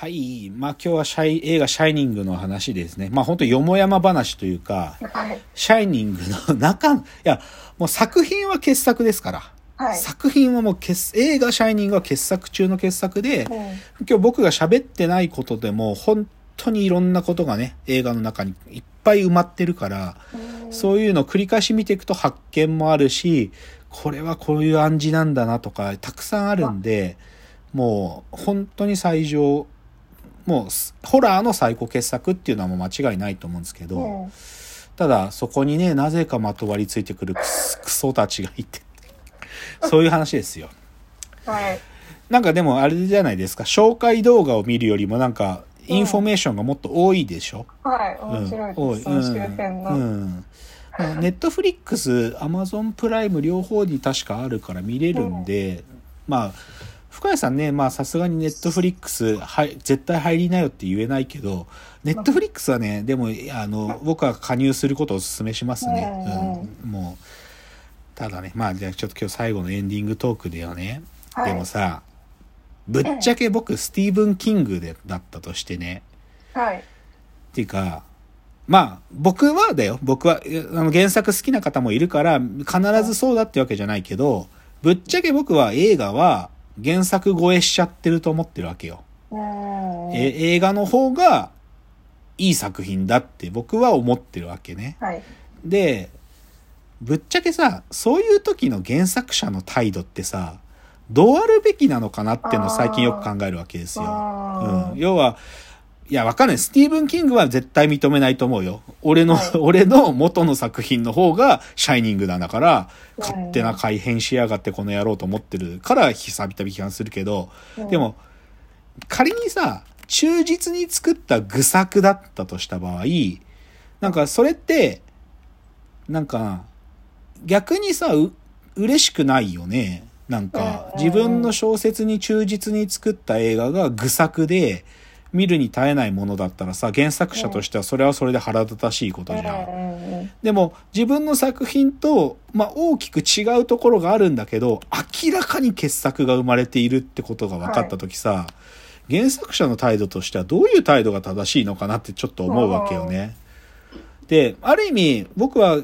はい。まあ今日はシャイ映画シャイニングの話ですね。まあ本当よもやま話というか、はい。シャイニングの中、いや、もう作品は傑作ですから。はい。作品はもう傑、映画シャイニングは傑作中の傑作で、うん今日僕が喋ってないことでも本当にいろんなことがね、映画の中にいっぱい埋まってるから、そういうのを繰り返し見ていくと発見もあるし、これはこういう暗示なんだなとか、たくさんあるんで、もう本当に最上、もうすホラーの最高傑作っていうのはもう間違いないと思うんですけど、うんただそこにね、なぜかまとわりついてくるクソたちがいて、そういう話ですよ。はい。なんかでもあれじゃないですか、紹介動画を見るよりもなんか、インフォメーションがもっと多いでしょ、はい。面白い多です。その周辺うの。ん。ネットフリックス、アマゾンプライム両方に確かあるから見れるんで、まあ、深谷さんね、まあさすがにネットフリックス、はい、絶対入りなよって言えないけど、ネットフリックスはね、でも、あの、僕は加入することをお勧めしますね。うん、もう、ただね、まあじゃあちょっと今日最後のエンディングトークではね、はいでもさ、ぶっちゃけ僕、スティーブン・キングでだったとしてね、はい。っていうか、まあ、僕はだよ。僕は、あの原作好きな方もいるから、必ずそうだってわけじゃないけど、ぶっちゃけ僕は映画は原作超えしちゃってると思ってるわけよ。うん。え映画の方がいい作品だって僕は思ってるわけね。はい。で、ぶっちゃけさ、そういう時の原作者の態度ってさ、どうあるべきなのかなっていうのを最近よく考えるわけですよ。うん、要は、いや、わかんない。スティーブン・キングは絶対認めないと思うよ。俺の、はい 俺の元の作品の方がシャイニングなんだから、うん勝手な改変しやがってこの野郎と思ってるから、久々批判するけど、うんでも、仮にさ、忠実に作った愚作だったとした場合、なんかそれって、なんか、逆にさ、う、嬉しくないよね。なんか、うん自分の小説に忠実に作った映画が愚作で、見るに耐えないものだったらさ、原作者としてはそれはそれで腹立たしいことじゃん。でも自分の作品と、まあ、大きく違うところがあるんだけど明らかに傑作が生まれているってことが分かった時さ、原作者の態度としてはどういう態度が正しいのかなってちょっと思うわけよね。である意味僕は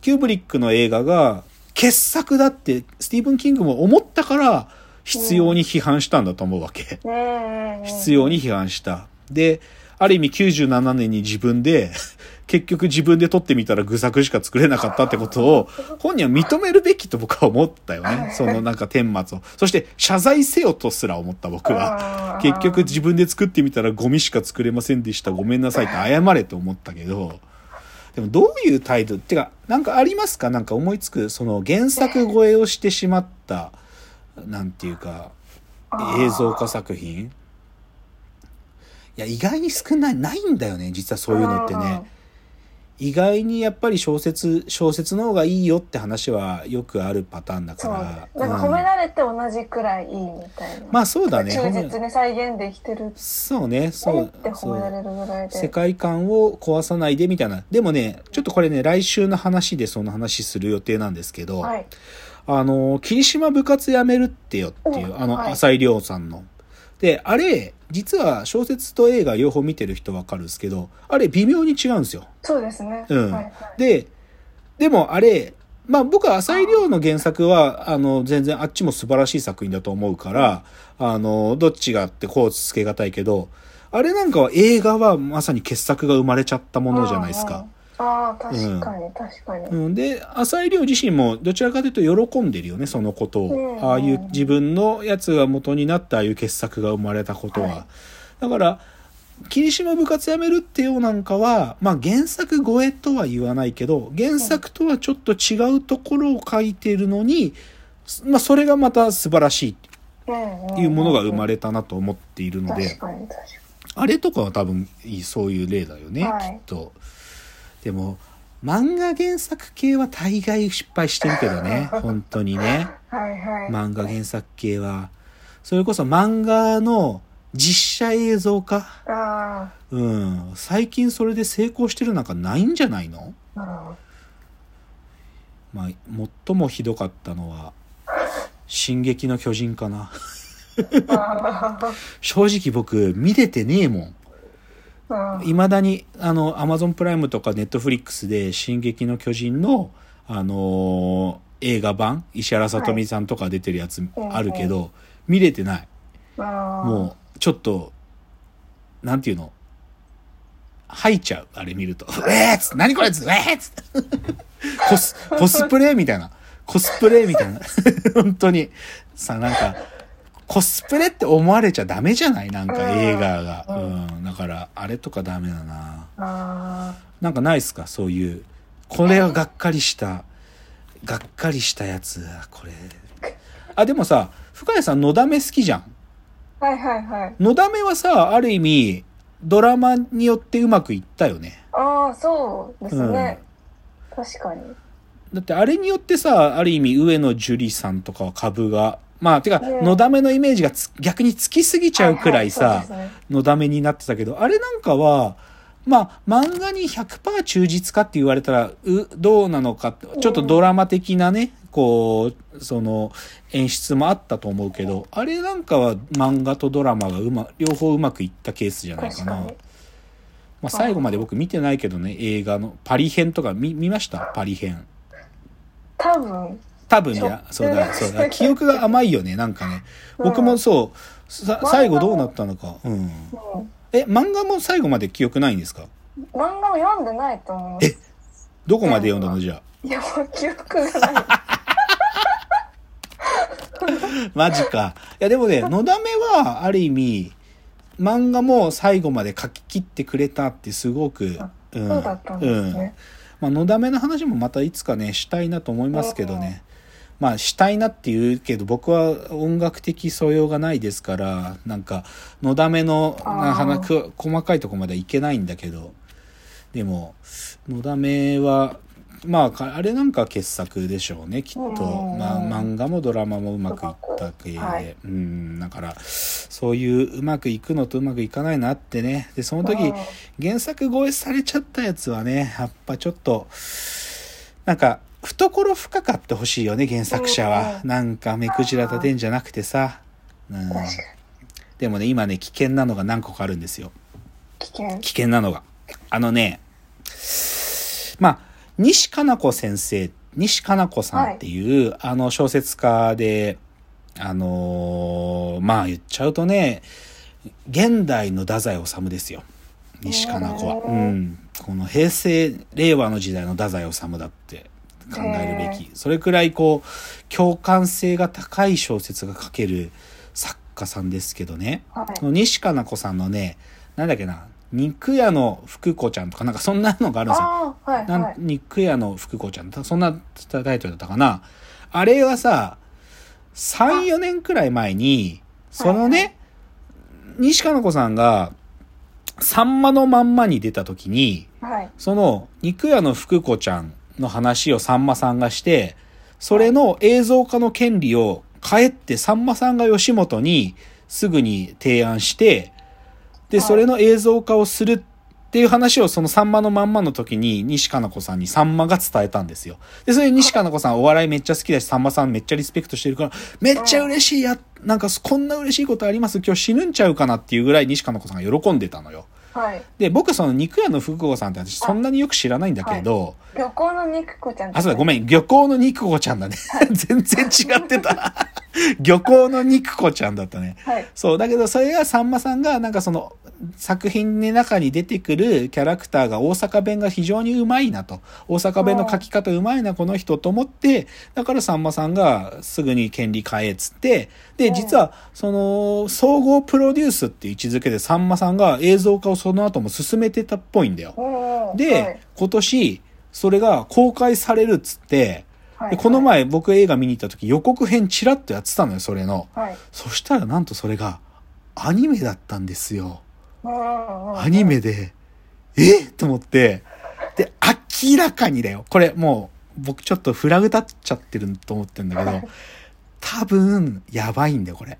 キューブリックの映画が傑作だってスティーブン・キングも思ったから必要に批判したんだと思うわけ。必要に批判した。で、ある意味97年に自分で、結局自分で撮ってみたら愚作しか作れなかったってことを、本人は認めるべきと僕は思ったよね。そのなんか顛末を。そして謝罪せよとすら思った僕は。結局自分で作ってみたらゴミしか作れませんでした。ごめんなさいって謝れと思ったけど、でもどういう態度？ってか、なんかありますか？なんか思いつく、その原作超えをしてしまった、なんていうか、映像化作品？いや、意外に少ない、ないんだよね、実はそういうのってね。意外にやっぱり小説、小説の方がいいよって話はよくあるパターンだから。なんか褒められて同じくらいいいみたいな。まあそうだね。忠実に再現できてるそうね。そう褒められるぐらいで。世界観を壊さないでみたいな。でもね、ちょっとこれね、来週の話でその話する予定なんですけど、はい。あの、霧島部活やめるってよっていう、あの、浅井亮さんの。で、あれ、実は小説と映画両方見てる人わかるんですけど、あれ微妙に違うんですよ。そうですね。うんはいはいで、でもあれ、まあ僕は浅井亮の原作は、あの、全然あっちも素晴らしい作品だと思うから、あの、どっちがあってこうつけがたいけど、あれなんかは映画はまさに傑作が生まれちゃったものじゃないですか。ああ、確かに、確かに。うん、で浅井亮自身もどちらかというと喜んでるよねそのことを、うん。ああいう自分のやつが元になったああいう傑作が生まれたことは、はい。だから霧島部活やめるってようなんかは、まあ、原作超えとは言わないけど原作とはちょっと違うところを書いてるのに、まあ、それがまた素晴らしいっていう。ものが生まれれたなと思っているので、確かに、確かあれとかは多分そういう例だよね、はい。きっと。でも、漫画原作系は大概失敗してるけどね、本当にね。に。はいはい。漫画原作系は。それこそ漫画の実写映像化あうん。最近それで成功してるなんかないんじゃないの？あ、なるほど。まあ、最もひどかったのは、進撃の巨人かな。あ正直僕見れてねえもん。いまだに、あの、アマゾンプライムとかネットフリックスで、進撃の巨人の、あのー映画版、石原さとみさんとか出てるやつあるけど、見れてない。もう、ちょっと、なんていうの？吐いちゃう、あれ見ると。えーっつって、何これっつって、えーっつって。コス、コスプレみたいな。コスプレみたいな。本当に。さ、なんか、コスプレって思われちゃダメじゃない？なんか映画が。ううん。だから、あれとかダメだな。あなんかないっすか？そういう。これはがっかりした。がっかりしたやつ。これ。あ、でもさ、深谷さん、のだめ好きじゃん。ーはいはいはいのだめはさ、ある意味、ドラマによってうまくいったよね。ああそうですね、確かにだってあれによってさ、ある意味上野樹里さんとかは株が、まあ、てか、ね。のだめのイメージがつ逆につきすぎちゃうくらいさ、のだめになってたけど、あれなんかは、まあ、漫画に100%忠実かって言われたら、う、どうなのか、ちょっとドラマ的なね、こう、その、演出もあったと思うけど、あれなんかは漫画とドラマがうま、両方うまくいったケースじゃないかな。まあ、最後まで僕見てないけどね、映画の、パリ編とか見、見ました？パリ編。多分多分ねちょ、そうだ、そうだ、記憶が甘いよね、なんかね。僕もそう、さうん最後どうなったのか。うん。うんえ、漫画も最後まで記憶ないんですか？漫画を読んでないと思いますどこまで読んだのじゃあ？いやもう記憶がない マジか。いや、でもね、のだめは、ある意味、漫画も最後まで書き切ってくれたってすごく、うん。そうだったんですうんね、まあ、のだめの話もまたいつかね、したいなと思いますけどね。まあ、したいなって言うけど、僕は音楽的素養がないですから、なんか、のだめの、な話く細かいとこまではいけないんだけど、でも、のだめは、まあか、あれなんか傑作でしょうね、きっと。うんまあ、漫画もドラマもうまくいった系で。はいうん、だから、そういううまくいくのとうまくいかないのあってね。で、その時、うん原作超えされちゃったやつはね、やっぱちょっと、なんか、懐深かってほしいよね、原作者うんは。なんか、目くじら立てんじゃなくてさ。うん、でもね、今ね、危険なのが何個かあるんですよ。危険危険なのが。あのね、まあ、西加奈子先生、西加奈子さんっていう、あの小説家で、あのーまあ言っちゃうとね、現代の太宰治ですよ。西加奈子は。うん。この平成、令和の時代の太宰治だって考えるべき。それくらいこう、共感性が高い小説が書ける作家さんですけどね。はい西加奈子さんのね、なんだっけな、肉屋の福子ちゃんとかなんかそんなのがあるんですよ。はいはい肉屋の福子ちゃん。そんなタイトルだったかな。あれはさ、3、4年くらい前に、そのね、西加奈子さんが、さんまのまんまに出た時に、はいその肉屋の福子ちゃんの話をさんまさんがして、それの映像化の権利を帰ってさんまさんが吉本にすぐに提案して、で、はいそれの映像化をするっていう話をそのさんまのまんまの時に西加奈子さんにさんまが伝えたんですよ。で、それで西加奈子さんお笑いめっちゃ好きだし、さんまさんめっちゃリスペクトしてるから、めっちゃ嬉しいや、なんかこんな嬉しいことあります？今日死ぬんちゃうかなっていうぐらい西加奈子さんが喜んでたのよ。はいで、僕その肉屋の福子さんって私そんなによく知らないんだけど、漁港の肉子ちゃんあ、そうだ、ごんめん、漁港の肉子ちゃんだね。全然違ってた。漁港の肉子ちゃんだったね。はいそう、だけどそれがさんまさんがなんかその作品の中に出てくるキャラクターが大阪弁が非常にうまいなと。大阪弁の書き方うまいな、この人と思って、だからさんまさんがすぐに権利買えっつって、で、うん実はその総合プロデュースっていう位置づけでさんまさんが映像化をその後も進めてたっぽいんだよ。うんで、はい今年、それが公開されるっつって、はいでこの前僕映画見に行った時予告編チラッとやってたのよ、それの。はいそしたらなんとそれがアニメだったんですよ。アニメで、え？と思って、で、明らかにだよ。これもう僕ちょっとフラグ立っちゃってると思ってんだけど、多分、やばいんだよ、これ。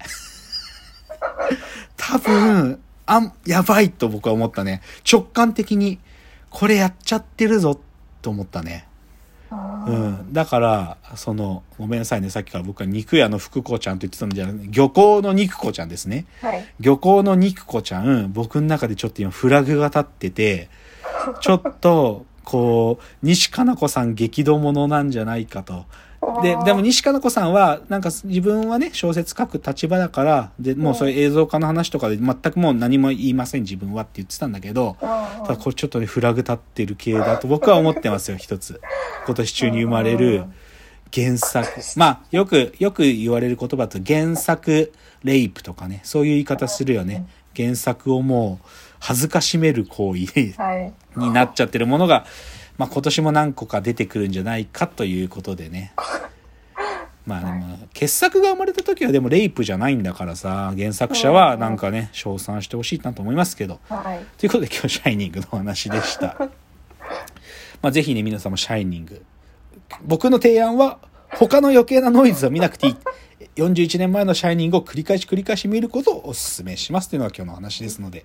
多分、あ、やばいと僕は思ったね。直感的に、これやっちゃってるぞ、と思ったね。うん。だから、その、ごめんなさいね。さっきから僕は肉屋の福子ちゃんと言ってたんじゃなくて、漁港の肉子ちゃんですね。はい。漁港の肉子ちゃん、僕の中でちょっと今フラグが立ってて、ちょっと、こう、西加奈子さん激怒者なんじゃないかと。で、でも西加奈子さんは、なんか自分はね、小説書く立場だから、で、もうそういう映像化の話とかで全くもう何も言いません、自分はって言ってたんだけど、あただこれちょっとね、フラグ立ってる系だと僕は思ってますよ、一つ。今年中に生まれる原作。まあ、よく、よく言われる言葉だと原作レイプとかね、そういう言い方するよね。原作をもう恥ずかしめる行為はい。になっちゃってるものが、まあ今年も何個か出てくるんじゃないかということでね。まあでも、傑作が生まれた時はでもレイプじゃないんだからさ、原作者はなんかね、称賛してほしいなと思いますけど。はい。ということで今日シャイニングのお話でした。まあぜひね、皆さんもシャイニング。僕の提案は、他の余計なノイズは見なくていい。41年前のシャイニングを繰り返し繰り返し見ることをお勧めしますというのが今日の話ですので。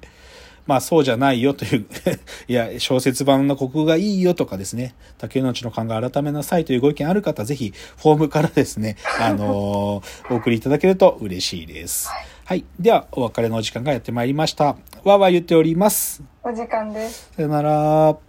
まあそうじゃないよという、いや、小説版の国語がいいよとかですね、竹之内の考え改めなさいというご意見ある方、ぜひフォームからですね、あのーお送りいただけると嬉しいです。はい。では、お別れのお時間がやってまいりました。わーわー言っております。お時間です。さよなら。